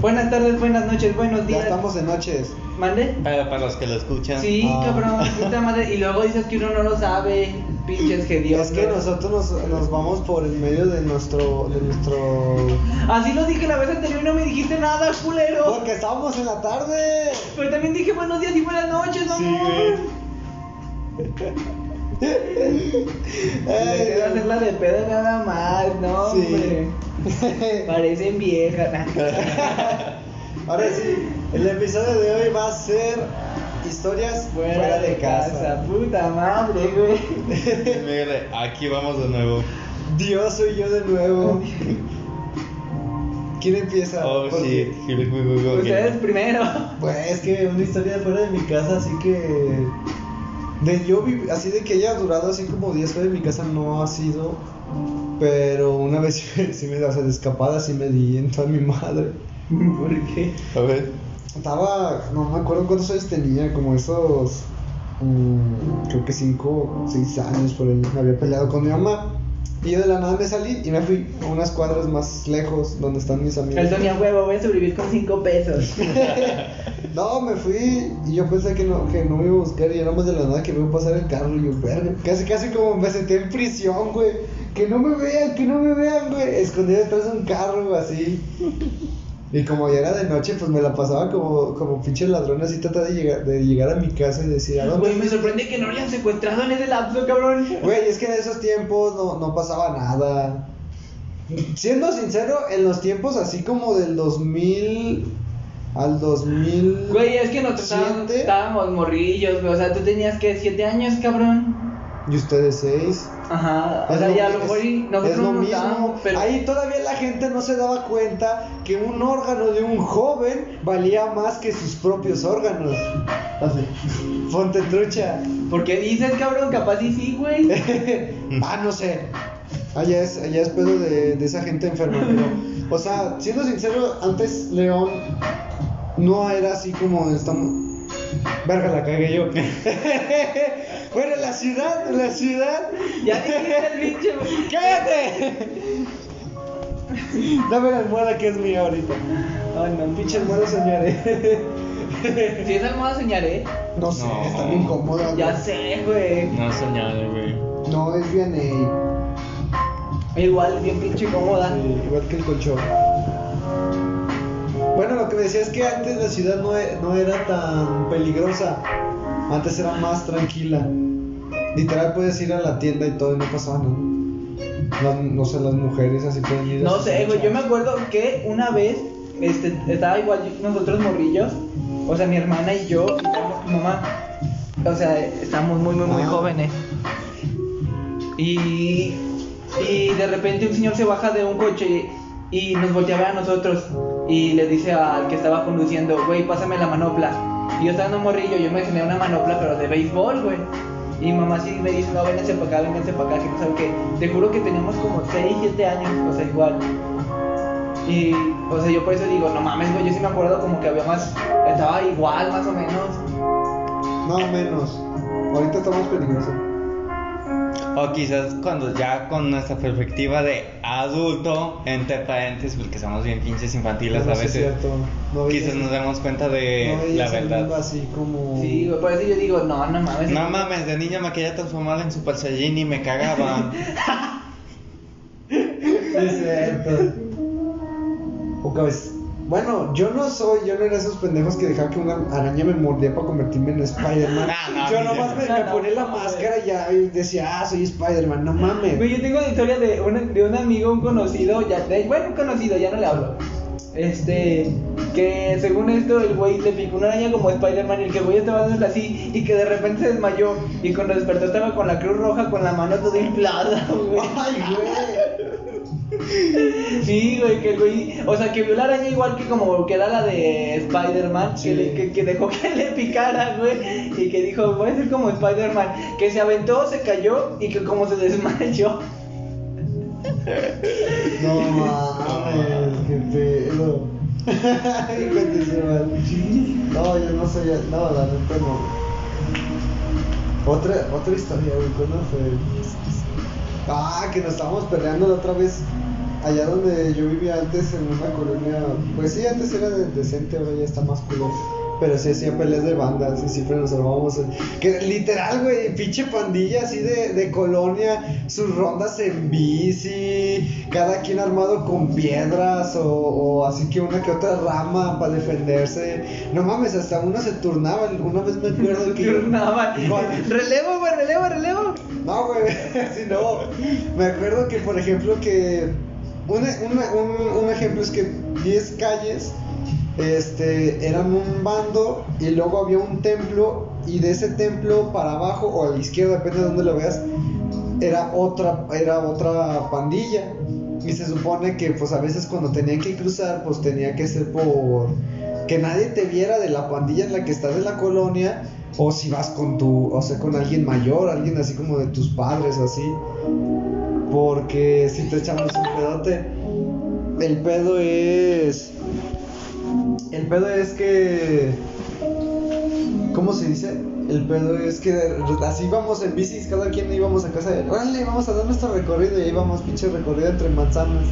Buenas tardes, buenas noches, buenos Ya días. estamos de noches. ¿Mande? Para, para los que lo escuchan. Sí, Ah. cabrón, puta madre. Y luego dices que uno no lo sabe. Pinches que Dios. Es que nosotros nos, nos vamos por el medio de nuestro, de nuestro... Así lo dije la vez anterior y no me dijiste nada, culero. Porque estábamos en la tarde. Pero también dije buenos días y buenas noches, Sí, queda hacer la de pedo nada más, no, Sí. hombre. Parecen viejas. Ahora sí, el episodio de hoy va a ser historias Fuera, de casa. puta madre, güey. Mire, aquí vamos de nuevo. Dios soy yo de nuevo. ¿Quién empieza? Oh, Porque- sí. Ustedes primero. Pues es que una historia de fuera de mi casa, así que. De yo así de que haya durado así como 10 fuera de mi casa no ha sido. Pero una vez sí me, sí me o sea, de escapada sí me di en toda mi madre. ¿Por qué? A ver. Estaba, no me acuerdo cuántos años tenía, como esos. mm, creo que 5, 6 años por ahí. Me había peleado con mi mamá. Y yo de la nada me salí y me fui a unas cuadras más lejos donde están mis amigos. El Doña Huevo, voy a sobrevivir con 5 pesos. No, me fui y yo pensé que no, que no me iba a buscar y era más de la nada que me iba a pasar el carro y yo, verga, casi, casi como me senté en prisión, güey. Que no me vean, que no me vean, güey. Escondido detrás de un carro, así. Y como ya era de noche, pues me la pasaba como, como pinche ladrón así tratando de llegar, de llegar a mi casa y decir, ¿a dónde? Güey, me sorprende que no lo hayan secuestrado en ese lapso, cabrón. Güey, es que en esos tiempos no, no pasaba nada. Siendo sincero, en los tiempos así como del 2000 al 2000... Güey, es que nosotros estábamos, estábamos morrillos, güey. O sea, tú tenías que 7 años, cabrón. Y ustedes seis. Ajá. O Es sea, lo- ya lo es- mejor nosotros es lo mismo. pero. Ahí todavía la gente no se daba cuenta que un órgano de un joven valía más que sus propios órganos. Así. Ponte trucha. ¿Por qué dices, cabrón? Capaz y sí, güey. ah, no sé. Allá es, allá es pedo de, de esa gente enferma. Pero, o sea, siendo sincero, antes León no era así como estamos. Verga, la cagué yo. bueno, en la ciudad, la ciudad. Ya dijiste el pinche. ¡Cállate! Dame la almohada que es mía ahorita. Ay, no, Pinche almohada soñaré. Si esa almohada soñaré. No sé, No. está bien cómoda. Ya güey. sé, güey. No soñado, güey. No, es bien eh, Igual, bien pinche cómoda. sí, igual que el colchón. Bueno, lo que me decía es que antes la ciudad no, e- no era tan peligrosa. Antes era más tranquila. Literal puedes ir a la tienda y todo y no pasaba nada. Las- no sé, las mujeres así pueden ir. No sé, güey. Yo me acuerdo que una vez este, estaba igual nosotros morrillos. O sea, mi hermana y yo, y estábamos con mamá. O sea, estamos muy, muy, muy Ah. jóvenes. Y, y de repente un señor se baja de un coche y nos voltea a ver a nosotros. Y le dice al que estaba conduciendo, güey, pásame la manopla. Y yo estaba en un morrillo, yo me tenía una manopla, pero de béisbol, güey. Y mamá sí me dice, no, vénganse para acá, vénganse para acá, que no sabe qué. Te juro que teníamos como 6, 7 años, o sea, igual. Y, o sea, yo por eso digo, no mames, güey, yo sí me acuerdo como que había más, estaba igual, más o menos. No, menos. Ahorita está más peligroso. O quizás cuando ya con nuestra perspectiva de adulto, entre paréntesis, porque somos bien pinches infantiles No, a es veces, cierto. No quizás nos demos cuenta de no la verdad. así como. Sí, güey, por eso yo digo, no, no mames. No mames, de niño me quería transformar en Super Saiyajin y me cagaba. Sí, es cierto. O cabez- Bueno, yo no soy, yo no era esos pendejos que dejaba que una araña me mordía para convertirme en Spider-Man. No, no, yo nomás me, me ponía la no, máscara y ya y decía, ah, soy Spider-Man, no mames. Güey, yo tengo una historia de un, de un amigo, un conocido, ya, de- bueno, un conocido, ya no le hablo. Este, que según esto, el güey le picó una araña como Spider-Man y el que el güey estaba dándole así y que de repente se desmayó. Y cuando despertó estaba con la cruz roja, con la mano toda inflada, güey. Ay, güey. Sí, güey, que güey, o sea, que vio la araña igual que como que era la de Spider-Man, Sí. que, le- que, que dejó que le picara, güey, y que dijo, voy a ser como Spider-Man, que se aventó, se cayó y que como se desmayó. No mames, qué pedo. Hijo de su madre. No, yo no soy, no, la neta no. Otra, otra historia, güey, ¿cuándo fue? Ah, que nos estábamos peleando la otra vez allá donde yo vivía antes, en una colonia, pues sí, antes era de- decente, ahora ya está más culero. Pero sí hacía peleas de bandas y siempre nos armábamos. Que literal, güey, pinche pandilla así de, de colonia, sus rondas en bici, cada quien armado con piedras o, o así que una que otra rama para defenderse. No mames, hasta uno se turnaba. Una vez me acuerdo que. Turnaban. ¿Cuál? Relevo, güey, relevo, relevo. No, güey, así no. Me acuerdo que, por ejemplo, que. Un, un- ejemplo es que 10 calles este, eran un bando y luego había un templo y de ese templo para abajo o a la izquierda, depende de dónde lo veas, era otra, era otra pandilla. Y se supone que pues a veces cuando tenían que cruzar, pues tenía que ser por que nadie te viera de la pandilla en la que estás de la colonia o si vas con tu, o sea, con alguien mayor, alguien así como de tus padres así. Porque si te echamos un pedote, el pedo es el pedo es que ¿Cómo se dice? El pedo es que así íbamos en bicis, cada quien íbamos a casa de, órale, vamos a dar nuestro recorrido y ahí íbamos pinche recorrido entre manzanas,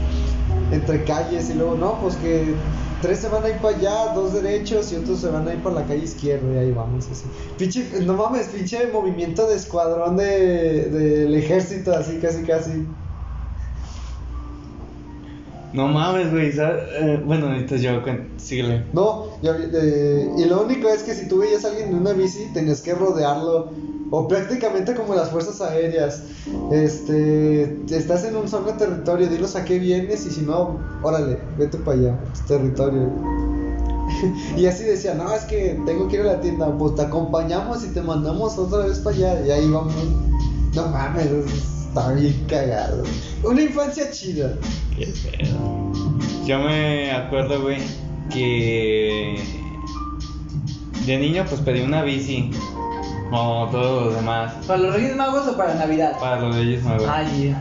entre calles y luego no, pues que tres se van a ir para allá, dos derechos y otros se van a ir para la calle izquierda y ahí vamos así. Pinche, no mames, pinche movimiento de escuadrón de, del ejército así casi casi. No mames, güey. Eh, bueno, ahorita yo síguele. No, ya eh, y lo único es que si tú veías a alguien en una bici, tenías que rodearlo. O prácticamente como las fuerzas aéreas. Este, estás en un solo territorio, dilos a qué vienes y si no, órale, vete para allá, tu territorio. y así decía, no, es que tengo que ir a la tienda, pues te acompañamos y te mandamos otra vez para allá. Y ahí vamos. No mames, está bien cagado. Una infancia chida. Qué pedo. Yo me acuerdo, güey, que de niño pues pedí una bici, como todos los demás, ¿Para los Reyes Magos o para Navidad? para los Reyes Magos. Ay,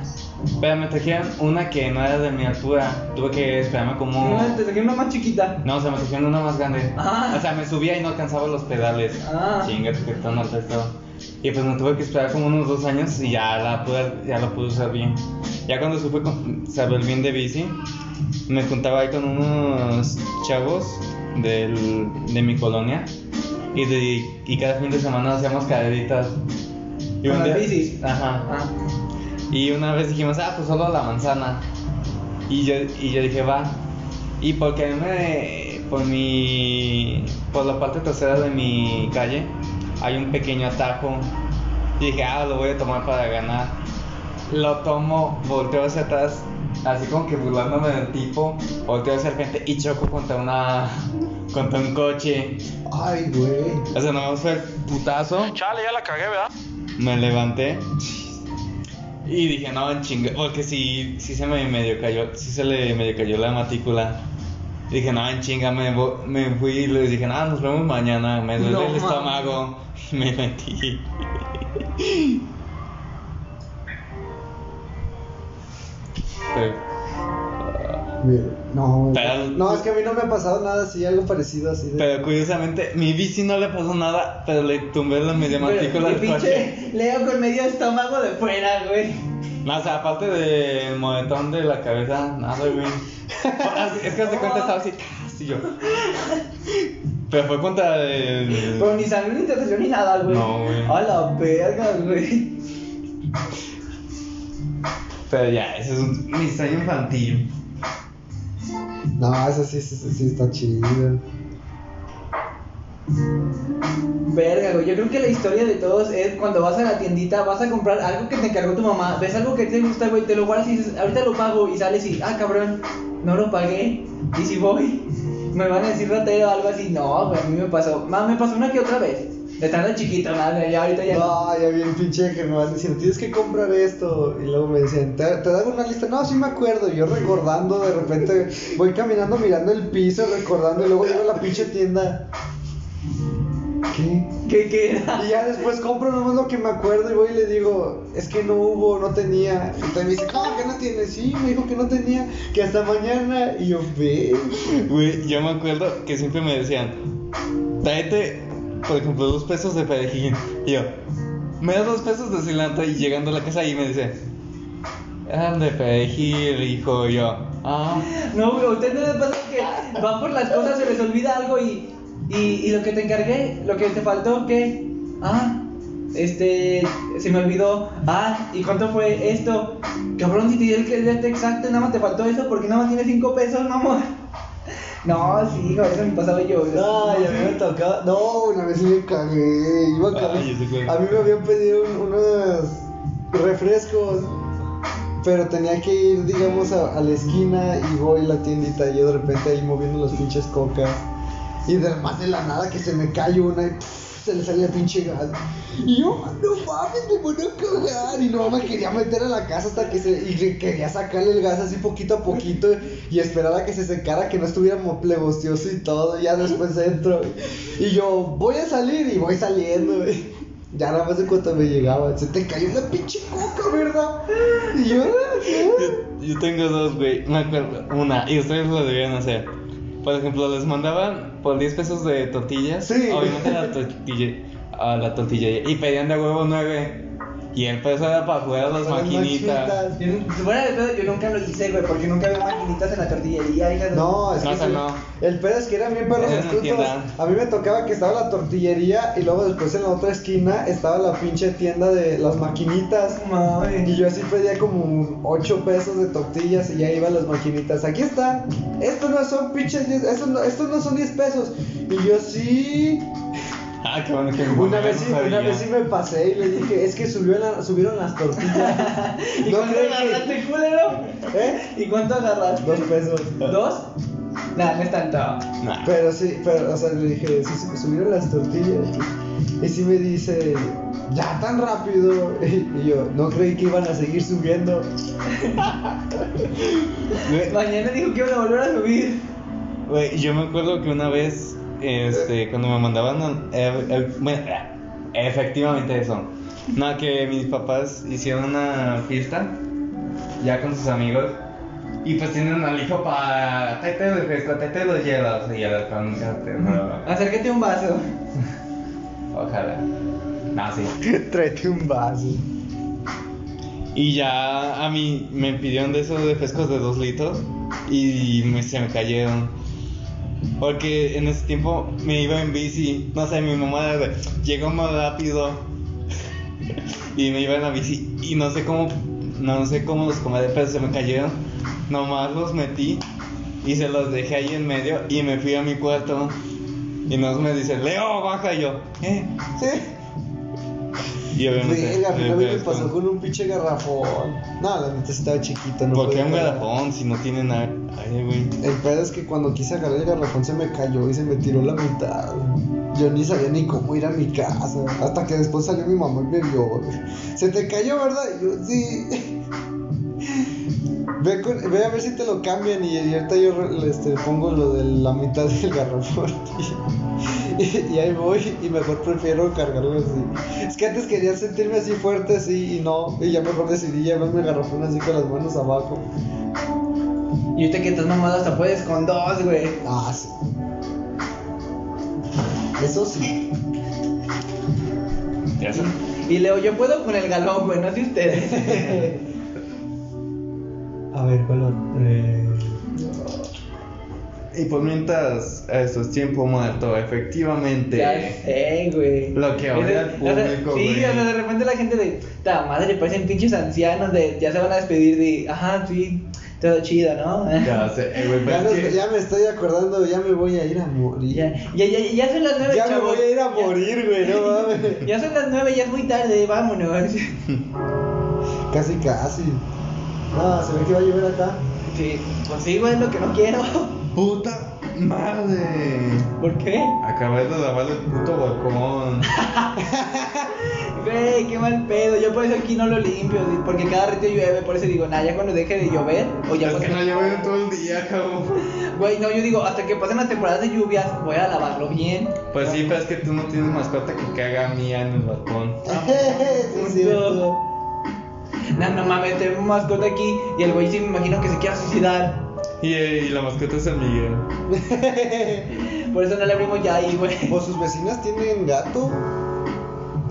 Pero me trajeron una que no era de mi altura, tuve que esperarme como... no, te saqué una más chiquita. No, o sea, me trajeron una más grande. Ah. O sea, me subía y no alcanzaba los pedales. Ah. Chinga, que no te esto. Y pues me tuve que esperar como unos dos años y ya la pude, ya la pude usar bien. Ya cuando supe saber bien de bici, me juntaba ahí con unos chavos del, de mi colonia y, de- y cada fin de semana hacíamos carreritas. Y ¿Con un día- bicis? Ajá. Ah. Y una vez dijimos, ah, pues solo a la manzana. Y yo, y yo dije, va. Y porque me, por mi, por la parte trasera de mi calle, hay un pequeño atajo. Y dije, ah, lo voy a tomar para ganar. Lo tomo, volteo hacia atrás, así como que burlándome del tipo, volteo hacia el frente y choco contra una, contra un coche. Ay, güey. O sea, nomás fue el putazo. Chale, ya la cagué, ¿verdad? Me levanté y dije, no, en chinga, porque sí, sí se me medio cayó, sí se le medio cayó la matrícula. Dije, no, en chinga, me, me fui y les dije, no, nos vemos mañana, me duele No, el estómago. Me metí. No, Pero- no, es que a mí no me ha pasado nada así, algo parecido así. De... pero curiosamente, mi bici no le pasó nada, pero le tumbé la media matrícula y coche. pinche Leo con medio estómago de fuera, güey. No, o sea, aparte del moretón de la cabeza, nada, güey. es que hace cuenta estaba así, así yo. Pero fue contra el. Pero ni sangre ni intercesión ni nada, güey. No, güey. A la verga, güey. Pero ya, ese es un mi sueño infantil. No, eso sí, sí, sí, sí está chido. Verga, güey. Yo creo que la historia de todos es cuando vas a la tiendita, vas a comprar algo que te encargó tu mamá, ves algo que te gusta, güey, te lo guardas y dices, ahorita lo pago y sales y, ah, cabrón, no lo pagué. Y si voy, me van a decir ratero o algo así. No, güey, a mí me pasó. Más me pasó una que otra vez. De de chiquito, madre, ya ahorita ya no. Ya bien pinche que me van diciendo, tienes que comprar esto. Y luego me decían, ¿te, te dan una lista? No, sí me acuerdo. Yo recordando, de repente voy caminando mirando el piso, recordando. Y luego llego a la pinche tienda. ¿Qué? ¿Qué queda? Y ya después compro nomás lo que me acuerdo y voy y le digo, es que no hubo, no tenía. Y entonces me dice, ¿cómo que no tiene? Sí, me dijo que no tenía, que hasta mañana. Y yo, ve. Güey, yo me acuerdo que siempre me decían, tráete, por ejemplo, dos pesos de perejil. Y yo, me das dos pesos de cilantro y llegando a la casa y me dice, Eran de perejil, hijo, yo. Ah, No, güey, a usted no le pasa que van por las cosas, se les olvida algo y, y, y lo que te encargué, lo que te faltó, ¿qué? Ah, este, se me olvidó. Ah, ¿y cuánto fue esto? Cabrón, si te di el cliente exacto, nada más te faltó eso porque nada más tiene 5 pesos, mamón. No, sí, hijo, eso me pasaba yo. Ay, a mí me tocaba. No, una vez sí me cagué. Iba a, Ay, cagar. a mí me habían pedido un- unos refrescos. Pero tenía que ir, digamos, a, a la esquina y voy a la tiendita. Y yo de repente ahí moviendo las pinches cocas. Y de más de la nada que se me cae una y pff, se le sale el pinche gas. Y yo, no mames, me voy a cagar. Y no me quería meter a la casa hasta que se. Y que quería sacarle el gas así poquito a poquito. Y esperar a que se secara, que no estuviera plebostioso y todo. Ya después entro. Y yo, voy a salir y voy saliendo. Ya nada más de cuánto me llegaba. Se te cayó la pinche coca, ¿verdad? Y yo, "Ah". yo, yo tengo dos, güey. Me acuerdo. Una, y ustedes lo debían hacer. Por ejemplo, les mandaban por 10 pesos de tortillas. Sí. Obviamente a la tortilla. A la tortilla. Y pedían de huevo 9. Y el peso era para jugar a las maquinitas. maquinitas. Yo, fuera de yo nunca lo hice, güey, porque nunca había maquinitas en la tortillería, hija de- No, es No, que o sea, sí. no. el pedo es que eran bien perros astutos. A mí me tocaba que estaba la tortillería y luego después en la otra esquina estaba la pinche tienda de las maquinitas. Mami. Y yo así pedía como 8 pesos de tortillas y ya iban las maquinitas. Aquí está. Esto no son pinches 10, estos no, estos no son 10 pesos. Y yo sí. Ah, qué bueno que Una vez, no sí, una vez sí me pasé y le dije, es que subió la- subieron las tortillas. ¿Y no cuánto agarraste, que... culero? ¿Eh? ¿Y cuánto agarraste? Dos pesos. ¿Dos? Nah, no es tanto. Nah. Pero sí, pero, o sea, le dije, sí, subieron las tortillas. Y sí me dice, ya tan rápido. Y yo, no creí que iban a seguir subiendo. Mañana dijo que iban a volver a subir. Güey, yo me acuerdo que una vez, este, cuando me mandaban, eh, eh, bueno, eh, efectivamente eso, no, que mis papás hicieron una fiesta, ya con sus amigos, y pues tienen al hijo para, tráete el refresco, tráete los hielos, y ya con Acércate un vaso. ojalá, no, sí. Tráete un vaso. Y ya a mí me pidieron de esos refrescos de 2 litros y me- se me cayeron. Porque en ese tiempo me iba en bici. No sé, mi mamá de- llegó más rápido y me iba en la bici. Y no sé cómo, no sé cómo los comeré, pero se me cayeron. Nomás los metí y se los dejé ahí en medio y me fui a mi cuarto. Y nos me dice, Leo, baja yo, ¿eh? Y obviamente. Verga, a mí me pasó con un pinche garrafón. No, la neta estaba chiquito, no ¿Por qué podía un garrafón si no tienen aire, güey? El pedo es que cuando quise agarrar el garrafón se me cayó y se me tiró la mitad. Yo ni sabía ni cómo ir a mi casa. Hasta que después salió mi mamá y me vio. Se te cayó, ¿verdad? Y yo, sí. Ve, con- ve a ver si te lo cambian y, y ahorita yo este, pongo lo de la mitad del garrafón. Y, y ahí voy y mejor prefiero cargarlo así. Es que antes quería sentirme así fuerte así y no. Y ya mejor decidí llevarme el garrafón así con las manos abajo. Y ahorita que estás mamado hasta puedes con dos, güey. Ah, sí. Eso sí. Ya sé. Y Leo, yo puedo con el galón, güey, no sé ustedes. A ver, ¿cuál otro? Eh... Y por mientras eso es tiempo muerto, efectivamente. Ya sé, güey. Lo que odia al público, Sí, güey. o sea, de repente la gente de, ta madre, parecen pinches ancianos de, ya se van a despedir de, ajá, sí, todo chido, ¿no? Ya sé, eh, güey, Ya, pero nos- es que- ya me estoy acordando, ya me voy a ir a morir. Ya, ya, ya, ya son las nueve, Ya me voy a ir a Ya- morir, güey, no mames. Ya son las nueve, ya es muy tarde, vámonos. Casi, casi. No, se ve que va a llover acá. Sí, pues sí, güey, es lo que no quiero. ¡Puta madre! ¿Por qué? Acabé de lavar el puto balcón. Güey, qué mal pedo. Yo por eso aquí no lo limpio, porque cada rato llueve, por eso digo, nada, ya cuando deje de llover, o ya es que no llovió todo el día, cabrón. Güey, no, yo digo, hasta que pasen las temporadas de lluvias, voy a lavarlo bien. Pues sí, pero es que tú no tienes mascota que caga mía en el balcón. sí, cierto. No, no mames, tengo un mascota aquí y el güey sí me imagino que se quiera suicidar. Y, y la mascota es San Miguel. Por eso no le abrimos ya ahí, güey. ¿O sus vecinas tienen gato?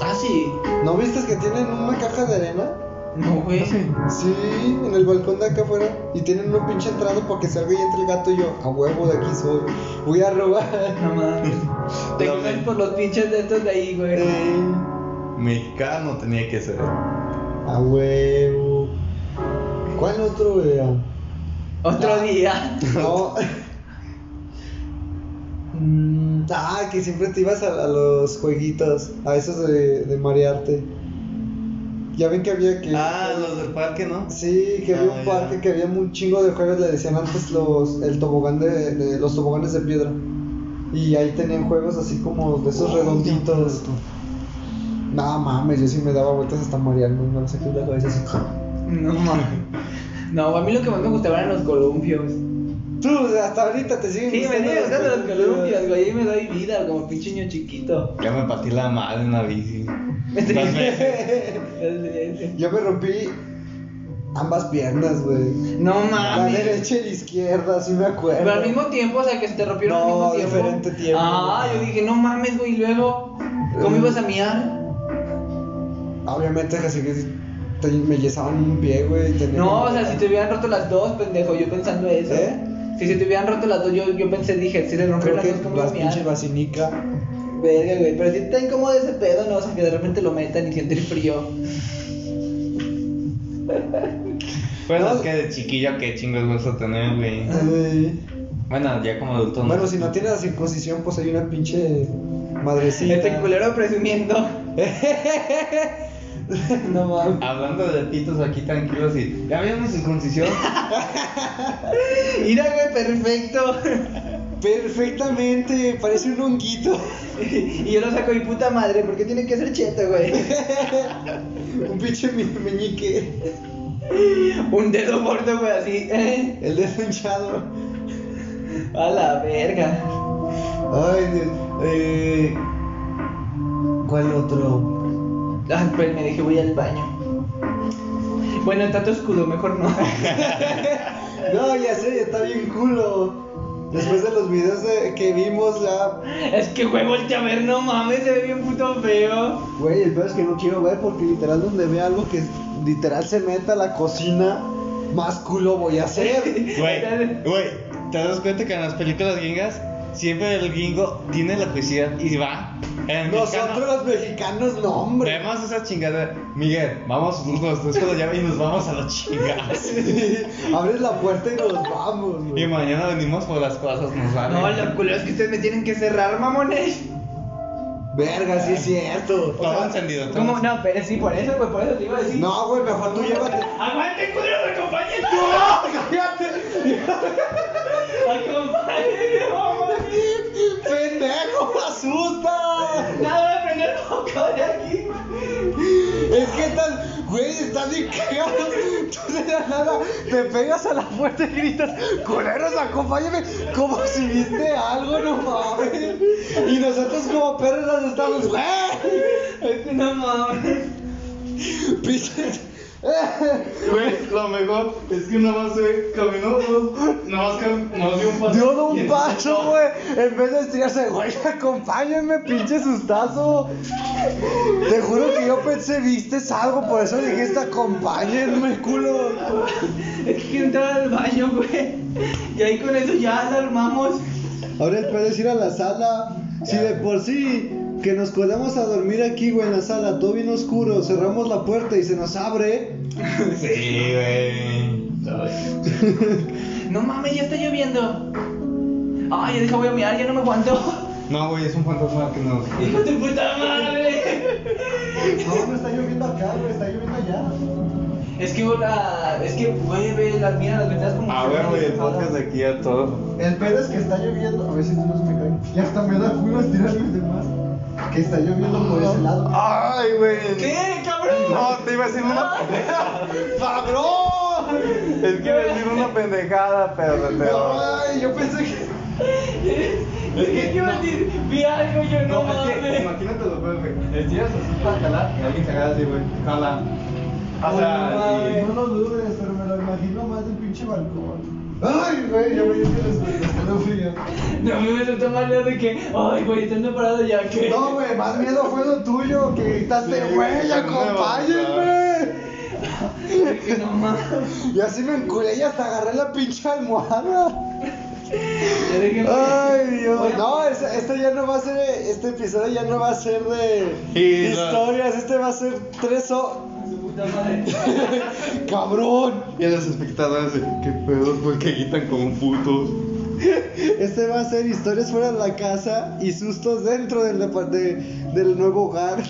Ah, sí. ¿No viste que tienen una caja de arena? No, güey. Sí, en el balcón de acá afuera. Y tienen una pinche entrada para que salga y entre el gato y yo. A huevo de aquí soy. Voy a robar. No mames. Te No, coges men. por los pinches de estos de ahí, güey. Eh, Mexicano tenía que ser. A huevo. ¿Cuál otro, güey? Otro Ah. día. No. Mm, ah, que siempre te ibas a, a los jueguitos, a esos de, de marearte. Ya ven que había que. Ah, los del parque, ¿no? Sí, que había Ah, un ya. parque que había un chingo de juegos, le decían antes los el tobogán de, de- los toboganes de piedra. Y ahí tenían juegos así como de esos redonditos. No mames, yo sí me daba vueltas hasta marearme, no sé qué la cabeza así. No mames. No, a mí lo que más me gustaba eran los columpios. Tú, hasta ahorita te siguen Sí, me siguen gustando los columpios. güey. Ahí me doy vida como pinche niño chiquito. Ya me partí la madre en la bici. Me. Yo me rompí ambas piernas, güey. No La mames. derecha y la izquierda, sí me acuerdo. Pero al mismo tiempo, o sea, que se te rompieron al No, mismo tiempo. diferente tiempo. Ah, yo dije, no mames, güey. Y luego, ¿cómo ibas a miar? Obviamente, así que te- me yesaban un pie, güey. tenía- No, o sea, si te hubieran roto las dos, pendejo, yo pensando eso. ¿Eh? Si se te hubieran roto las dos, yo, yo pensé, dije, si se rompieron Creo las que dos, ¿cómo iba a las miar? pinches vacinica. Verga, güey, pero si está incómodo ese pedo, ¿no? O sea, que de repente lo metan y sienten frío. Bueno, es que de chiquillo qué chingos gusto tener, güey. Eh, Bueno, ya como adulto no. bueno, si no tiene la circuncisión, pues hay una pinche madrecita. Este culero presumiendo. no mames. Hablando de pitos aquí tranquilos y. ¿Ya vieron mi circuncisión? Mira, güey, perfecto. Perfectamente, parece un honguito. y yo lo saco mi puta madre, porque tiene que ser cheto, güey. un pinche mi- meñique. Un dedo gordo, güey, así. ¿eh? El dedo hinchado. A la verga. Ay, Dios. Eh, ¿Cuál otro? Ah, pues me dije, voy al baño. Bueno, tanto escudo, mejor no. No, ya sé, ya está bien culo. Después de los videos de- que vimos, ya. es que, güey, voltea a ver, no mames, se ve bien puto feo. Güey, el peor es que no quiero ver porque literal donde ve algo que literal se meta a la cocina, más culo voy a hacer. Güey, güey, ¿te das cuenta que en las películas gringas siempre el gringo tiene la curiosidad y va? El Nosotros mexicano, los mexicanos, no, hombre. Vemos esa chingada. Miguel, vamos los dos con la llave y nos vamos a la chingada. Abres la puerta y nos vamos, Y güey. mañana venimos por las cosas, nos vale. No, lo culero es que ustedes me tienen que cerrar, mamones. Verga, sí es cierto. O Todo sea, encendido, todo ¿Cómo? No, pero sí, por eso, güey, por eso te iba a decir. No, güey, mejor tú llévate. ¡Aguante, culero, acompáñenme! ¡Cállate! ¡Acompáñenme, mamá! ¡Pendejo, me asusta! Nada de prender foco de aquí. Es que tal, güey, estás bien cagado. Tú de la nada te pegas a la puerta y gritas, culeros, acompáñame, como si viste algo, no mames. Y nosotros como perros nos estamos, güey, Es que no mames. pinches. Güey, lo mejor es que nada más se caminó, nada más, cam- nada más dio un paso. Dio un paso, güey. En vez de estirarse, güey, acompáñenme, pinche sustazo. Te juro que yo pensé, viste algo, por eso dijiste, acompáñenme, culo. Es que entrar al baño, güey. Y ahí con eso ya la armamos. Ahora el pedo es ir a la sala. Si de por sí que nos quedamos a dormir aquí, güey, en la sala, todo bien oscuro, cerramos la puerta y se nos abre. Sí, güey. No mames, ya está lloviendo. Ay, deja, voy a mirar, ya no me aguanto. No, güey, es un fantasma que nos. ¡Hijo de puta madre! No, no está lloviendo acá, güey, está lloviendo allá. Es que la. Es que, güey, ve, las mira las ventanas como. A ver, güey, el podcast de aquí a todo. El pedo es que está lloviendo. A ver si no se me cae. Ya hasta me da culo estirarme de más. Que está lloviendo por ese lado. Ay, güey. ¿Qué, cabrón? No, te iba a decir una pendejada. ¡Cabrón! Es que iba a decir una pendejada, pero te va. Ay, yo pensé que. Es que iba a decir, vi algo, yo no, No, es que mames. imagínate lo peor, güey. Estiras así para jalar y alguien se agarra así, güey. Jala. O No sea, No lo dudes, pero me lo imagino más del pinche balcón. Ay, güey, ya me dio que les frío. No me resultó mal lo de que, ay, güey, estando parado ya que. No, güey, más miedo fue lo tuyo, que gritaste, Sí, güey, güey, acompáñenme. Que no mames. Y así me enculé y hasta agarré la pinche almohada. Ay, Dios. No, este, este ya no va a ser. Este episodio ya no va a ser de Sí, no. historias. Este va a ser tres o. ¡Cabrón! Y a los espectadores, de, ¿qué pedo? ¿Por qué gritan como putos? Este va a ser historias fuera de la casa y sustos dentro del, de- del nuevo hogar.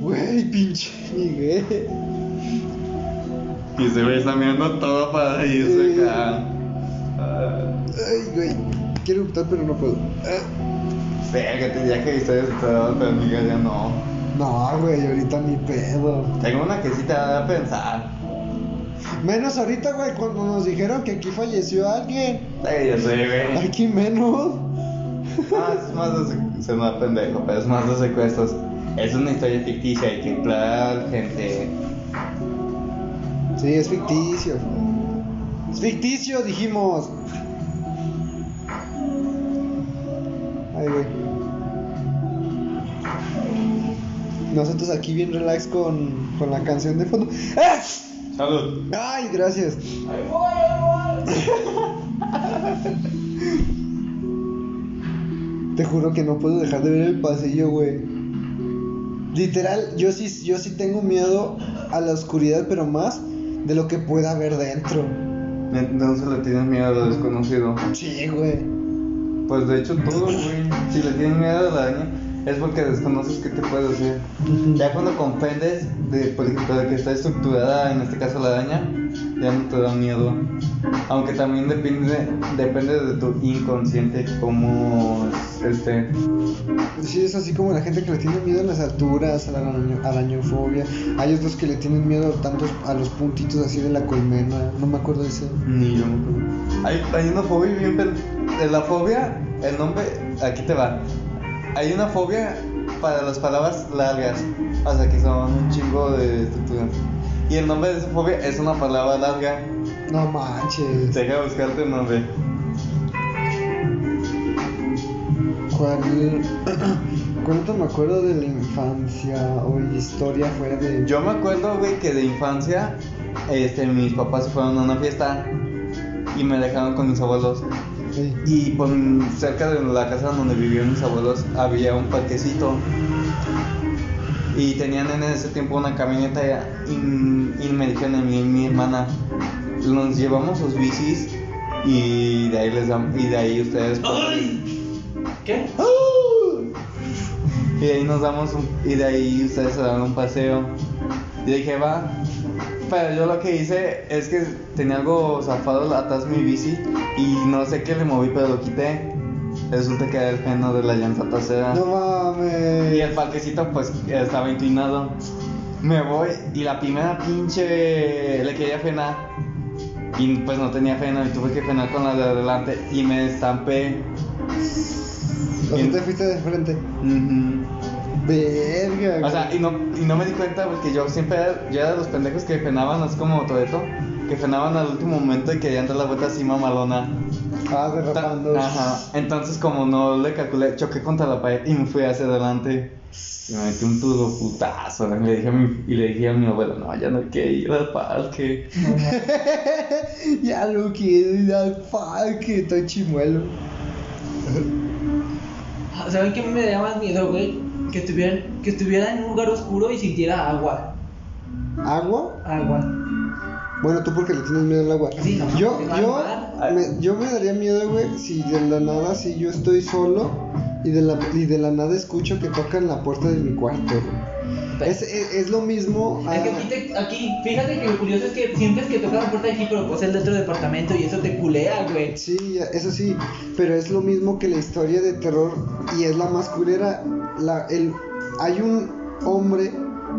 Güey, pinche Miguel. Y se ve está mirando todo para irse acá. Ah, Ay, güey. Quiero optar, pero no puedo. Ah. Fíjate, ya que historias de pero Miguel ya no. No, güey, ahorita ni pedo. Tengo una que sí te da a pensar. Menos ahorita, güey, cuando nos dijeron que aquí falleció alguien. Ay, ya sé, güey. Aquí menos. Ah, es más de se me da pendejo, pero es más de secuestros. Es una historia ficticia, hay que aclarar, gente. Sí, es ficticio. Es ficticio, dijimos. Ay, güey. Nosotros aquí bien relax con, con la canción de fondo. ¡Ah! Salud. Ay, gracias. Ahí voy, ahí Te juro que no puedo dejar de ver el pasillo, güey. Literal, yo sí, yo sí tengo miedo a la oscuridad, pero más de lo que pueda haber dentro. Entonces le tienes miedo a lo desconocido. Sí, güey. Pues de hecho todo, güey. Si le tienes miedo a la araña, es porque desconoces qué te puede hacer. Ya cuando comprendes de, por ejemplo, de que está estructurada, en este caso la araña, ya no te da miedo. Aunque también depende, depende de tu inconsciente cómo este. Sí, es así como la gente que le tiene miedo a las alturas, a la araño- arañofobia. Hay otros que le tienen miedo tanto a los puntitos así de la colmena. No me acuerdo de ese. Ni yo me acuerdo. Hay, hay una fobia bien de la fobia, el nombre, aquí te va. Hay una fobia para las palabras largas, o sea que son un chingo de estructura. Y el nombre de esa fobia es una palabra larga. No manches. Deja de buscarte el nombre. ¿Cuál? ¿Cuánto me acuerdo de la infancia o historia fuera de.? Yo me acuerdo, güey, que de infancia, este, mis papás se fueron a una fiesta y me dejaron con mis abuelos. Sí. Y por cerca de la casa donde vivían mis abuelos había un parquecito. Y tenían en ese tiempo una camioneta y, y me dijeron a mí y mi hermana, nos llevamos sus bicis y de ahí les dam- y de ahí ustedes ¡Ay! ¿Qué? y de ahí nos damos un, y de ahí ustedes se dan un paseo. Y dije, va. Pero yo lo que hice es que tenía algo zafado atrás de mi bici y no sé qué le moví, pero lo quité. Resulta que era el freno de la llanta trasera. No mames. Y el parquecito pues estaba inclinado. Me voy y la primera pinche le quería frenar. Y pues no tenía freno y tuve que frenar con la de adelante y me estampé. O sea, te fuiste de frente. Ujú. Verga. O sea, y no, y no me di cuenta porque yo siempre era, yo era de los pendejos que frenaban así como Toreto, que frenaban al último momento y querían dar la vuelta así mamalona. Ah, derrapando. Ajá. Entonces como no le calculé, choqué contra la pared y me fui hacia adelante. Y me metí un turbo putazo. Le dije a mi, y le dije a mi abuelo, no, ya no quiero ir al parque. ya lo quiero ir al parque, estoy chimuelo. ¿Saben qué me da más miedo, güey? Que estuviera, que estuviera en un lugar oscuro y sintiera agua. ¿Agua? Agua. Bueno, tú porque le tienes miedo al agua. Sí, no, yo, no yo, me, yo me daría miedo, güey, si de la nada, si yo estoy solo y de la, y de la nada escucho que tocan la puerta de mi cuarto. güey. Es, es, es lo mismo. Es que aquí, te- aquí, fíjate que lo curioso es que sientes que toca la puerta de aquí, pero pues el de otro departamento y eso te culea, güey. Sí, eso sí, pero es lo mismo que la historia de terror y es la más culera. La, el, hay un hombre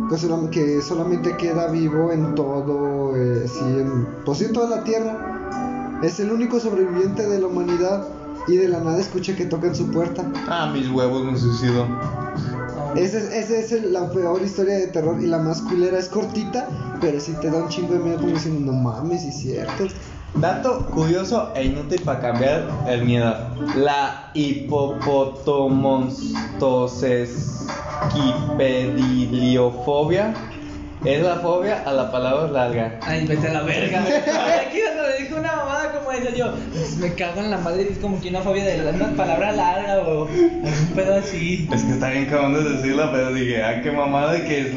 que, solam- que solamente queda vivo en todo, eh, sí, en, pues en toda la tierra. Es el único sobreviviente de la humanidad y de la nada escucha que tocan su puerta. Ah, mis huevos me suicido. Esa es, esa es el- la peor historia de terror y la más culera. Es cortita, pero sí te da un chingo de miedo como diciendo, no mames, es cierto. Dato curioso e inútil para cambiar el miedo. La hipopotomonstosesquipediliofobia Es la fobia a la palabra larga. Ay, vete a la verga. Aquí cuando dije una mamada como esa, yo pues, me cago en la madre. Es como que una fobia de una palabra larga o algún pedo así. Es que está bien cabrón de decirla, pero dije, ah, qué mamada que es-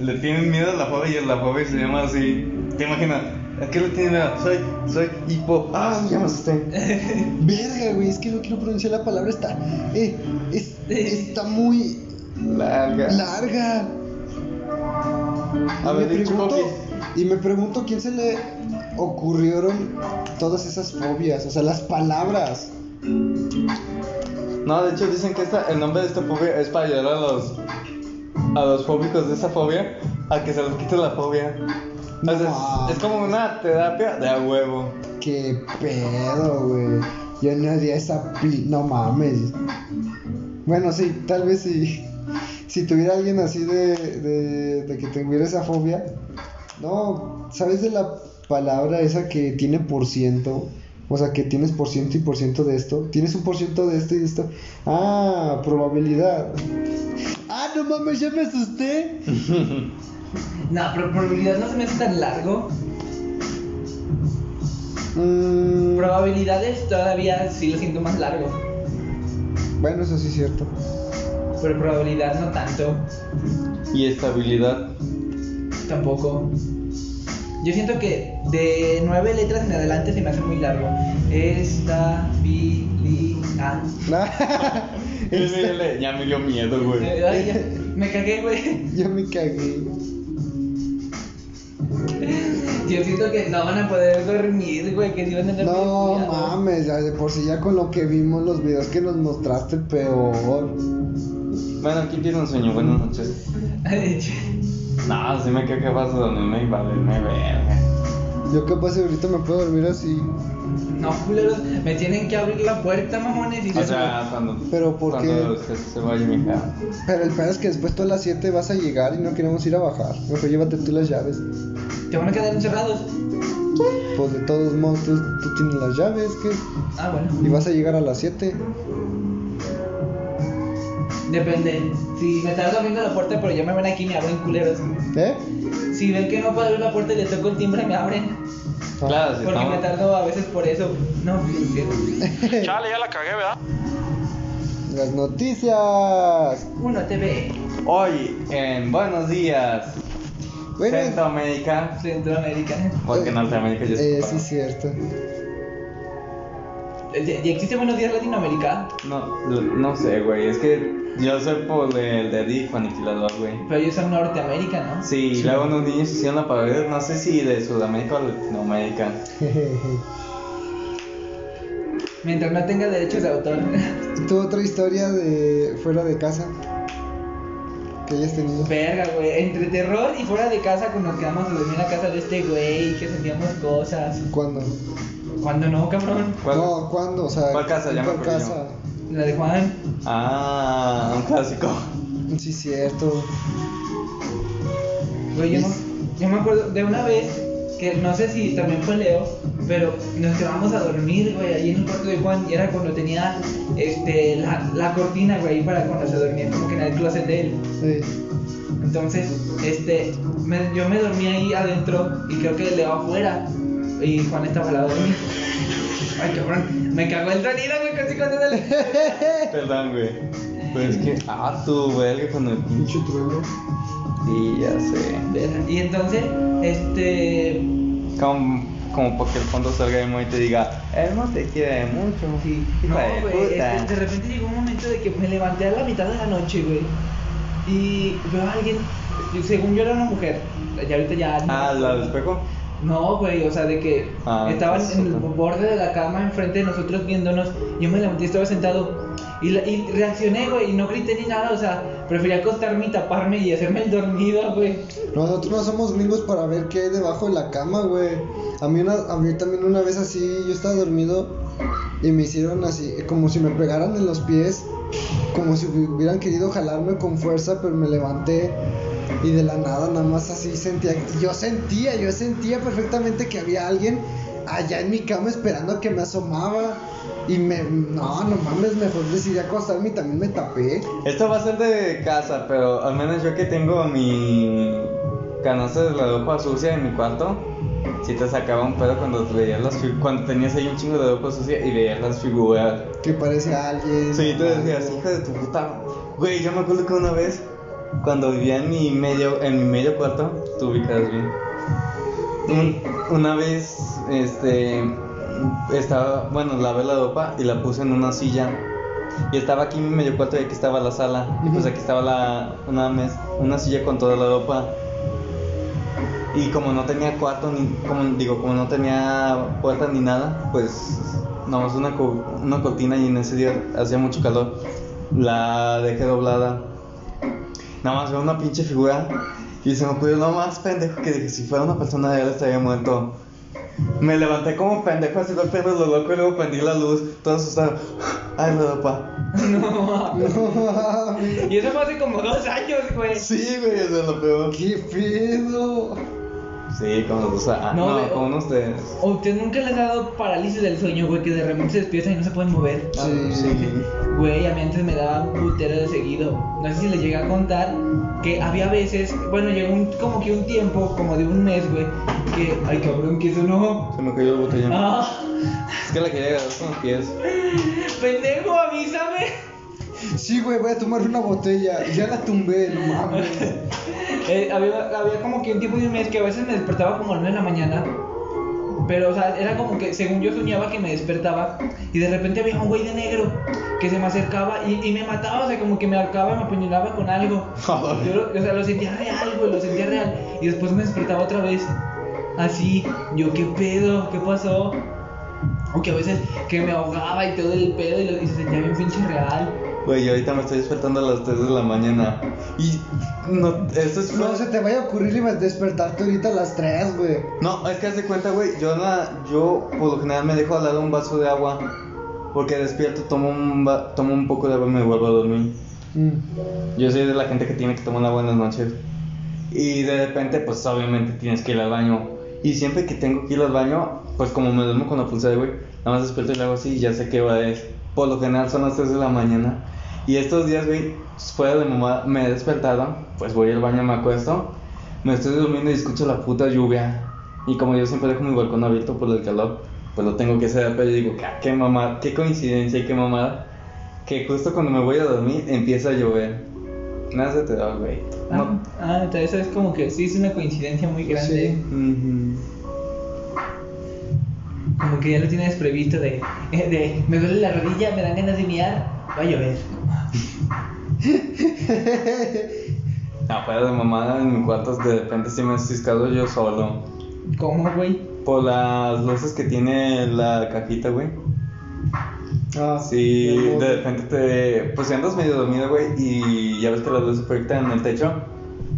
le tienen miedo a la fobia y la fobia se llama así. ¿Te imaginas? ¿A qué le tienen miedo? Soy, soy hipo. Ah, ya me asusté. Verga, güey, es que no quiero pronunciar la palabra. Está, eh, es- está muy Larga. larga. A Y ver, me pregunto, y me pregunto quién se le ocurrieron todas esas fobias, o sea, las palabras. No, de hecho dicen que esta, el nombre de esta fobia es para ayudar a los a los fóbicos de esa fobia a que se les quite la fobia. O sea, No. es, es como una terapia de a huevo. Qué pedo, güey. Yo no haría esa pi... No mames. Bueno, sí, tal vez sí. Si tuviera alguien así de, de, de que tuviera esa fobia. No, ¿sabes de la palabra esa que tiene por ciento? O sea, que tienes por ciento y por ciento de esto. Tienes un por ciento de esto y de esto. Ah, probabilidad. Ah, no mames, ya me asusté. No, pero probabilidad no se me hace tan largo. Mm, Probabilidades todavía sí lo siento más largo. bueno, eso sí es cierto. Pero probabilidad no tanto. Y estabilidad. Tampoco. Yo siento que de nueve letras en adelante se me hace muy largo. Estabilidad. Esta- Ya me dio miedo, güey. Ay, ya, me cagué, güey. Yo me cagué. Yo siento que no van a poder dormir, güey. Que si van a tener No mames, ya de por sí ya con lo que vimos los videos que nos mostraste peor. Bueno, aquí tiene un sueño. Buenas noches. No, si me quedo capaz de dormirme y valerme verga. Yo capaz ahorita me puedo dormir así. No, culeros, me tienen que abrir la puerta, mamones. Y O sea, cuando, Pero ¿por cuando qué? se, se vaya mi hija. Pero el pedo es que después tú a las 7 vas a llegar y no queremos ir a bajar. Mejor llévate tú las llaves. te van a quedar encerrados. Pues de todos modos tú, tú tienes las llaves, ¿qué? Ah, bueno. Y vas a llegar a las 7. Depende. Si me estás abriendo la puerta, pero ya me ven aquí y me abren culeros. ¿Eh? Si ven que no puedo abrir la puerta y les toco el timbre, me abren. Claro, si Porque me tardo a veces por eso. No, sí, sí. Chale, ya la cagué, ¿verdad? Las noticias. Uno TV. Hoy en Buenos Días, Bueno, Centroamérica. Centroamérica. Porque Norteamérica ya eh, se sí, cierto. ¿Ya ya existe Buenos Días Latinoamérica? No, no sé, güey. Es que yo sé por el de Dick Aniquilador, güey. Pero ellos son Norteamérica, ¿no? Sí, Sí. luego unos niños hicieron la parodia, no sé si de Sudamérica o Latinoamérica. Mientras no tenga derechos de autor. ¿Tu otra historia de fuera de casa? Que hayas tenido. Verga, güey. Entre terror y fuera de casa, cuando nos quedamos a dormir en la casa de este güey, que sentíamos cosas. ¿Cuándo? Cuando no, cabrón. ¿Cuál? No, ¿cuándo? O sea, ¿Cuál casa? Ya me ¿cuál casa? La de Juan. Ah, un clásico. Sí, cierto. Güey, yo, no- Es- yo me acuerdo de una vez que no sé si también fue Leo, pero nos quedamos a dormir, güey, ahí en el cuarto de Juan y era cuando tenía este, la, la cortina, güey, para cuando se dormía, como que en el closet de él. Sí. Entonces, este, me- yo me dormí ahí adentro y creo que Leo afuera y Juan estaba al lado de mí. Ay, cabrón, me cagó el sonido, güey, casi cuando dale. Perdón, güey. Pero es que, ah, tu verga con el pinche. Trueno. Sí, ya sé. Y entonces, este, Como, como porque el fondo salga emo y te diga, él no te quiere mucho. Sí, no, de güey, puta". este, de repente llegó un momento de que me levanté a la mitad de la noche, güey, y veo a alguien, según yo era una mujer, y ahorita ya... Ah, la del espejo. No, güey, o sea, de que Ah, estaban pues, en el borde de la cama enfrente de nosotros viéndonos, yo me levanté, estaba sentado, y, y reaccioné, güey, y no grité ni nada, o sea, preferí acostarme y taparme y hacerme el dormido, güey. Nosotros no somos gringos para ver qué hay debajo de la cama, güey. A mí, una, a mí también una vez así, yo estaba dormido y me hicieron así, como si me pegaran en los pies, como si hubieran querido jalarme con fuerza, pero me levanté y de la nada nada más así sentía, yo sentía, yo sentía perfectamente que había alguien allá en mi cama esperando a que me asomaba. Y me, no, no mames, mejor decidí acostarme y también me tapé. Esto va a ser de casa, pero al menos yo que tengo mi ganaste de la ropa sucia en mi cuarto, si te sacaba un pedo cuando veías las cuando tenías ahí un chingo de ropa sucia y veías las figuras. Que parece a alguien. Sí, tú decías, hija de tu puta. Güey, yo me acuerdo que una vez, cuando vivía en mi medio, en mi medio cuarto, tú ubicas bien. Un- una vez, este, estaba, bueno, lavé la ropa y la puse en una silla. Y estaba aquí mi medio cuarto y aquí estaba la sala. Y pues aquí estaba la, una, mes, una silla con toda la ropa. Y como no tenía cuarto, ni, como digo, como no tenía puerta ni nada, pues nada más una, co- una cortina y en ese día hacía mucho calor. La dejé doblada. Nada más veo una pinche figura y se me ocurrió lo más pendejo que dije, si fuera una persona de él estaría muerto. Me levanté como pendejo así golpeando lo loco y luego prendí la luz, todo asustado. Ay, la ropa. No, No mames. y eso fue hace como dos años, güey. Sí, güey, eso es lo peor. ¿Qué pedo? Sí, como dos ah, No, no, como o- unos de. ¿O usted nunca les ha dado parálisis del sueño, güey? Que de repente se despiertan y no se pueden mover. Sí. sí. Güey, a mí antes me daba un putero de seguido. No sé si les llegué a contar que había veces, bueno, llegó un, como que un tiempo, como de un mes, güey, que, ay cabrón, que eso no. Se me cayó el botellón. Ah, Es que la quería agarrar con los pies. pendejo, avísame. Sí, güey, voy a tomar una botella. Ya la tumbé, no mames. Eh, había, había como que un tiempo de un mes que a veces me despertaba como a las 9 de la mañana. Pero, o sea, era como que según yo soñaba que me despertaba y de repente había un güey de negro que se me acercaba y, y me mataba, o sea, como que me ahorcaba y me apuñalaba con algo. Yo lo, o sea, lo sentía real, güey, lo sentía real. Y después me despertaba otra vez. Así, yo, ¿qué pedo? ¿Qué pasó? O que a veces que me ahogaba y todo el pedo y, lo- y se sentía bien pinche real. Güey, ahorita me estoy despertando a las 3 de la mañana. Y. No, esto es. No se te vaya a ocurrir y despertarte ahorita a las 3, güey. No, es que haz de cuenta, güey. Yo, la, yo por lo general me dejo al lado un vaso de agua. Porque despierto, tomo un, va- tomo un poco de agua y me vuelvo a dormir. Mm. Yo soy de la gente que tiene que tomar agua en las noches. Y de repente, pues obviamente tienes que ir al baño. Y siempre que tengo que ir al baño, pues como me duermo con la pulsera, güey, nada más despierto y le hago así y ya sé qué hora es. Por lo general son las 3 de la mañana. Y estos días, güey, fuera de mamá, me he despertado, pues voy al baño, me acuesto, me estoy durmiendo y escucho la puta lluvia. Y como yo siempre dejo mi balcón abierto por el calor, pues lo tengo que hacer, pero yo digo, "Ah, qué mamada, qué coincidencia y qué mamada, que justo cuando me voy a dormir empieza a llover. Nada se te da, güey. No. Ah, ah, eso es como que sí es una coincidencia muy grande. Sí. Como que ya lo tienes previsto de, de me duele la rodilla, me dan ganas de miar, va a llover. No, fuera de mamada, en mi cuarto de repente sí me he ciscado yo solo. ¿Cómo, güey? Por las luces que tiene la cajita, güey. Ah, Sí, de repente te. Pues si andas medio dormido, güey, y ya ves que la luz se proyecta en el techo.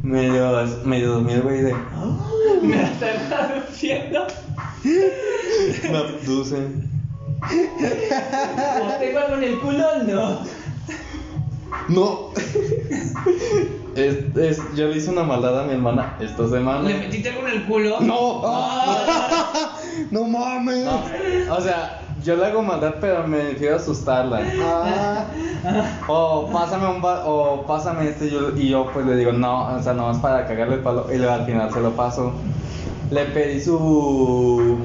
Medio, medio dormido, güey, de. Me la están traduciendo. Me abducen. ¿Tengo algo en el culo? No. No. es, es, yo le hice una maldad a mi hermana esta semana. ¿Le metiste algo en el culo? No. Ah. No mames. No, o sea, yo le hago maldad, pero me refiero a asustarla. Ah, O pásame un ba- o pásame este y yo, y yo pues le digo, no, o sea, nomás para cagarle el palo y luego al final se lo paso. Le pedí su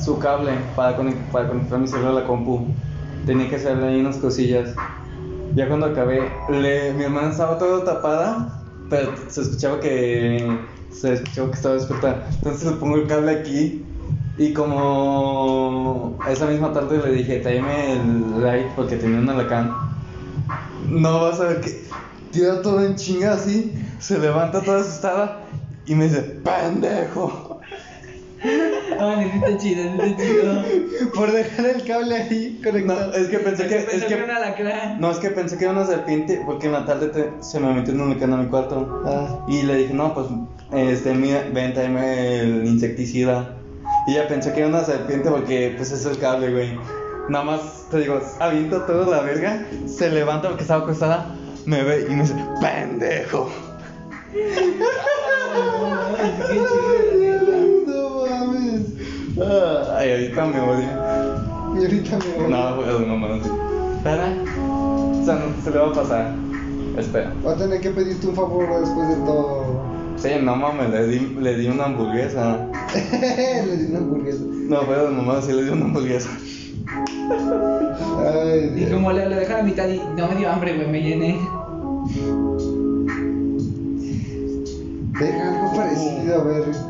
su cable para, conec- para conectar mi celular a la compu. Tenía que hacerle ahí unas cosillas. Ya cuando acabé, le, mi hermana estaba toda tapada, pero se escuchaba que se escuchaba que estaba despierta. Entonces le pongo el cable aquí y como esa misma tarde le dije, tráeme el light porque tenía un alacán. No vas a ver que tira todo en chinga así, se levanta toda asustada y me dice, pendejo. Ah, necesito chido, necesito chido. por dejar el cable ahí No, conectado. es que pensé que, Pensé es que, era un alacrán. no, es que pensé que era una serpiente porque en la tarde te- se me metió un alacán a mi cuarto. Ah, Y le dije, no, pues, este, mira, ven, tráeme el insecticida. Y ella pensó que era una serpiente porque, pues, es el cable, güey. Nada más, te digo, aviento toda la verga, se levanta porque estaba acostada, me ve y me dice, pendejo. Ay, qué chido. no mames. Ah, Ay, ahorita me odio. Y ahorita me voy. No, pues, no. O sea, no se le va a pasar. Espera. Voy a tener que pedirte un favor después de todo. Sí, no mames, le di, le di una hamburguesa. Le di una hamburguesa. No, pero de mamá sí le di una hamburguesa. Ay, Y como le, le dejé a la mitad y no me dio hambre, güey, me llené. Deja algo parecido, a ver.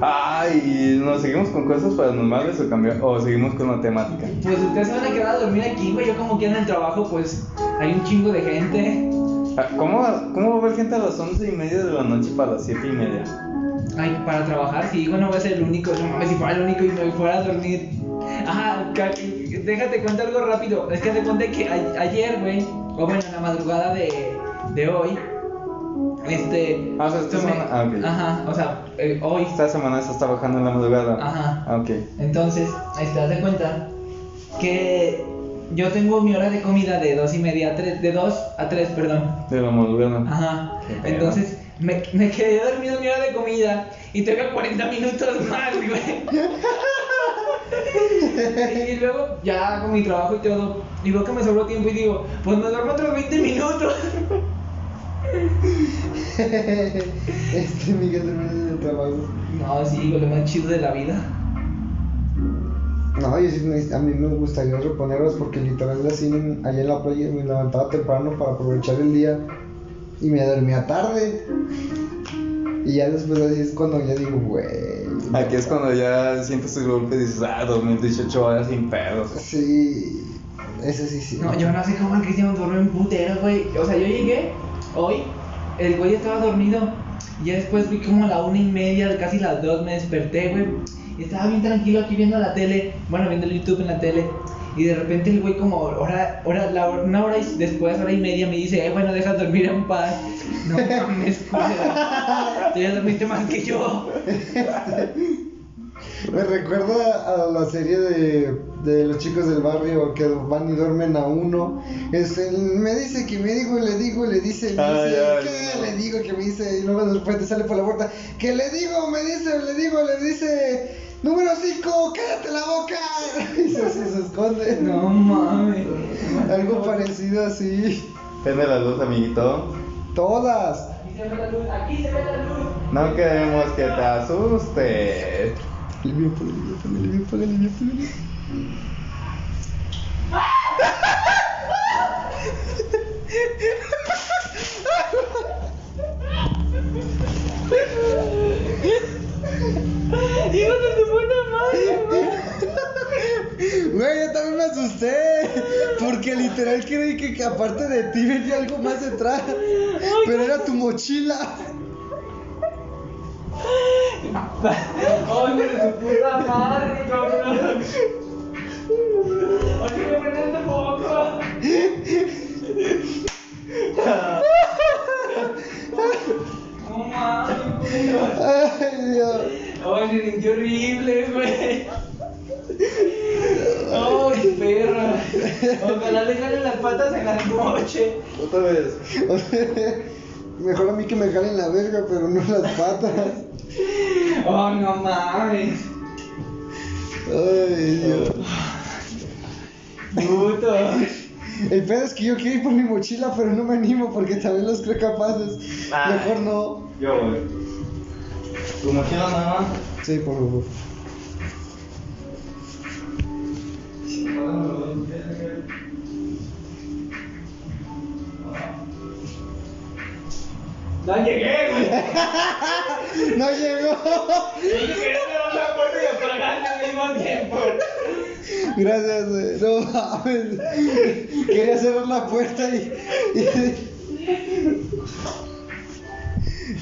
Ay, ¿nos seguimos con cosas paranormales o cambiamos? O seguimos con la temática. Pues ustedes se van a quedar a dormir aquí, güey. Yo como quiera en el trabajo, pues hay un chingo de gente. Ah, ¿Cómo, ¿Cómo va a haber gente a las once y media de la noche para las siete y media? Ay, para trabajar, sí, bueno, voy a ser el único. No mames, si fuera el único y me fuera a dormir. Ajá, déjate cuento algo rápido. Es que te conté que a- ayer, güey, o bueno, en la madrugada de, de hoy, este. Ah, o sea, esta semana- ah. Ajá, o sea, eh, hoy. Esta semana se está bajando en la madrugada. Ajá. Ah, ok. Entonces, das de cuenta que yo tengo mi hora de comida de dos y media a tres, de dos a tres, perdón. De la madrugada. Ajá. Qué. Entonces, me, me quedé dormido en mi hora de comida y tengo 40 minutos más, güey. y luego ya hago mi trabajo y todo. Y veo que me sobró tiempo y digo, pues me duermo otros 20 minutos. Este Miguel termina en el trabajo. No, sí, digo, lo más chido de la vida. No, yo sí, a mí me gustaría reponerlos porque literal así en- allá en la playa me levantaba temprano para aprovechar el día y me dormía tarde. Y ya después así es cuando ya digo, güey. Aquí es cuando ya sientes el golpe y dices, ah, 2018 horas sin pedos. Sí, eso sí, sí. No, yo no sé cómo el Cristian duerme en putero, güey. O sea, yo llegué hoy, el güey estaba dormido. Y después vi como a la una y media, casi las dos, me desperté, güey. Y estaba bien tranquilo aquí viendo la tele, bueno, viendo el YouTube en la tele. Y de repente el güey como hora, hora, la una hora y después, hora y media, me dice, eh, bueno, deja dormir en paz. No mames, culera. Tú ya dormiste más que yo. Me recuerda a la serie de, de los chicos del barrio que van y duermen a uno. Este, me dice que me digo, le digo, le dice, Ay, dice, ay, ¿qué? no. Le digo que me dice, y luego de repente sale por la puerta, que le digo, me dice, le digo, le dice, número 5, cállate la boca. Y se, se, se esconde. No mames. Algo parecido así. Prende la luz, amiguito. Todas. Aquí se ve la luz, aquí se ve la luz. No queremos que te asustes. Limpio, limpio, limpio, limpio, limpio. ¡Hijo de tu puta madre! Güey, yo también me asusté. Porque literal creí que, que aparte de ti venía algo más detrás. Pero era tu mochila. ¡Ay, de su puta madre, cabrón! Ay, Dios. ¡Ay, se sintió horrible, güey! ¡Ay, perra! Ojalá le jalen las patas en la noche. Otra vez. Mejor a mí que me jalen la verga, pero no las patas. ¡Oh, no mames! Ay, Dios. ¡Puto! El pedo es que yo quiero ir por mi mochila, pero no me animo porque también los creo capaces. Ay. Mejor no. Yo voy. ¿Tu mochila nada más? Sí, por favor. ¡No llegué, güey! ¡No llegó! Yo quería cerrar la puerta y al mismo tiempo. Gracias, güey. No mames. Quería cerrar la puerta y. y-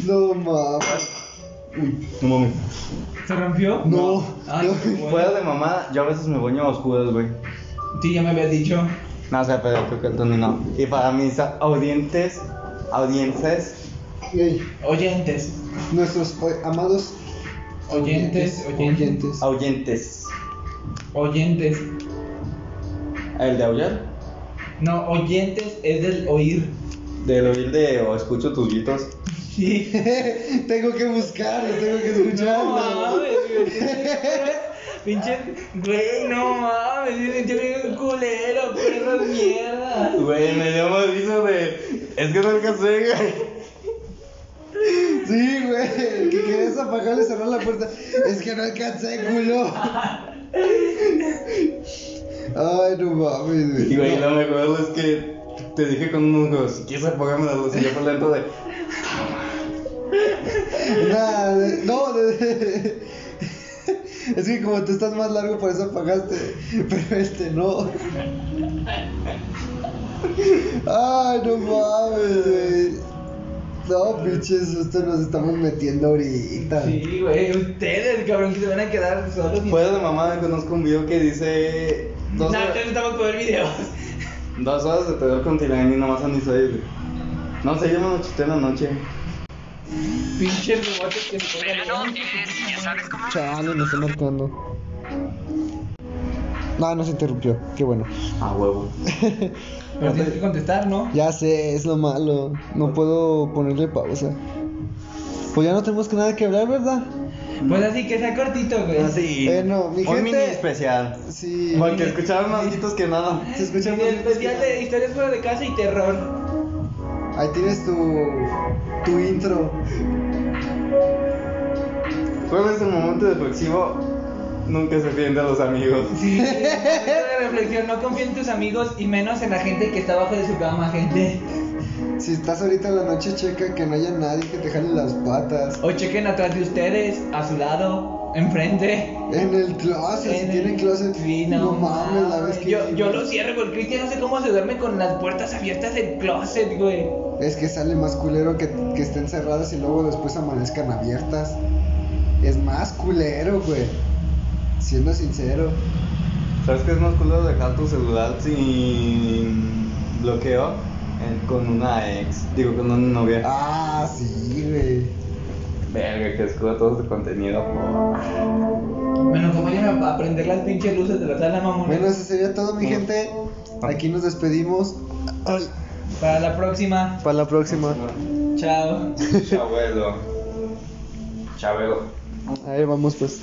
No mames. Uy, no mames. ¿Se rompió? No. Ay, no. qué bueno. Fuera de mamá, yo a veces me baño a oscuras, güey. Sí, ya me habías dicho. No sé, pero creo que el Tony no. Y para mis audientes, audiencias, Ey, Oyentes. nuestros o- amados Oyentes, oyentes. oyentes. oyentes. Oyentes. ¿El de aullar? No, oyentes es del oír. Del oír de o escucho tus gritos. Sí. tengo que buscarlo, tengo que No escucharlo. mames, güey. Pinche, güey, no mames, bien culero, perro mierda. Güey, me dio aviso de. Es que no alcancé, güey. Sí, güey. Que querías apagarle y cerrar la puerta. Es que no alcancé, culo. Ay, no mames, Y güey, lo mejor es que te dije con unos ojos, si quieres apagarme la luz y yo por dentro de... De- no, de- es que como tú estás más largo, por eso apagaste. Pero este no. Ay, no mames, güey. No, pinches, esto nos estamos metiendo ahorita. Sí, güey, ustedes, cabrón, que se van a quedar solos. Fuera de mamada conozco un video que dice... Dos, No, horas, entonces estamos por ver videos. dos horas de terror con Tilani y nomás han dicho güey. No sé, yo me lo chuté en la noche. Pinches rebotes que se pegan. Chale, me está marcando. No, no se interrumpió. Qué bueno. A huevo. Pero tienes que contestar, ¿no? Ya sé, es lo malo. No puedo ponerle pausa. Pues ya no tenemos que nada que hablar, ¿verdad? Pues así que sea cortito, güey. Así. Bueno, mi Un gente- mini especial. Sí. Porque escucharon más gritos que nada. Se escucha Sí, más el especial de historias fuera de casa y terror. Ahí tienes tu, tu intro. ¿Cuál es el momento reflexivo? Nunca se fíen de los amigos. Sí, de reflexión. No confíen en tus amigos y menos en la gente que está abajo de su cama, gente. Si estás ahorita en la noche, checa que no haya nadie que te jale las patas. O chequen atrás de ustedes, a su lado, enfrente. En el closet, si En el- tienen closet. Sí, no, mames, la vez que. Yo, yo lo cierro, porque Cristian no sé cómo se duerme con las puertas abiertas del closet, güey. Es que sale más culero que, que estén cerradas y luego después amanezcan abiertas. Es más culero, güey. Siendo sincero. ¿Sabes qué es más culero dejar tu celular sin bloqueo? Eh, con una ex. Digo, con una novia. Ah, sí, güey. Verga, que escuda todo este contenido. por- Bueno, acompáñame a prender las pinches luces de la sala, mamón. Bueno, eso sería todo, mi gente. Aquí nos despedimos. Ay, Para la próxima. para la próxima. Chao. Chabelo. Chabelo. Ahí vamos, pues.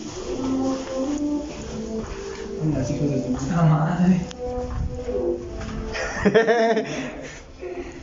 Unas hijos de tu puta madre.